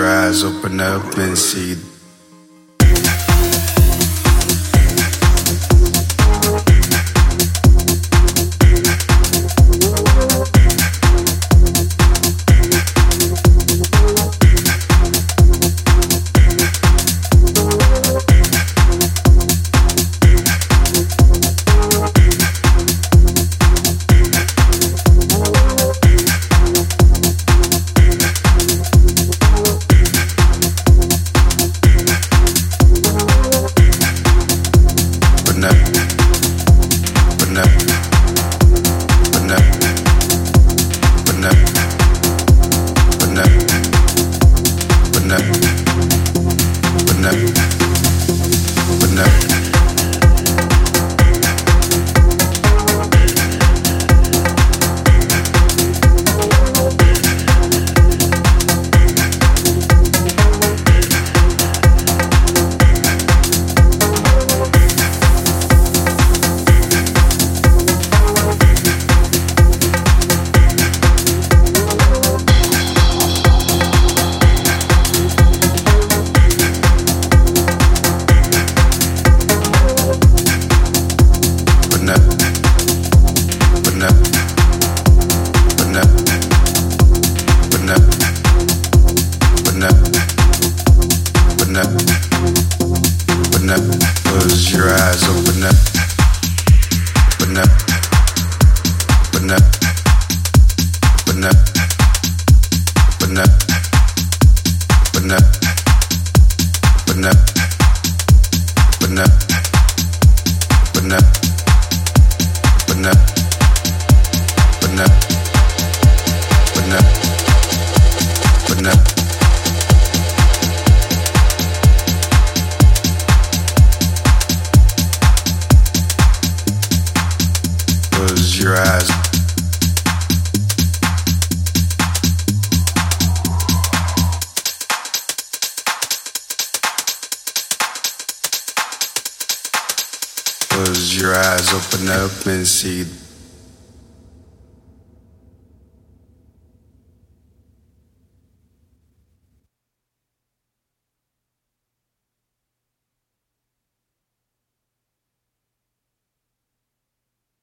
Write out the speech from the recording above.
your eyes, open up and see but not. but. Close your eyes open up and see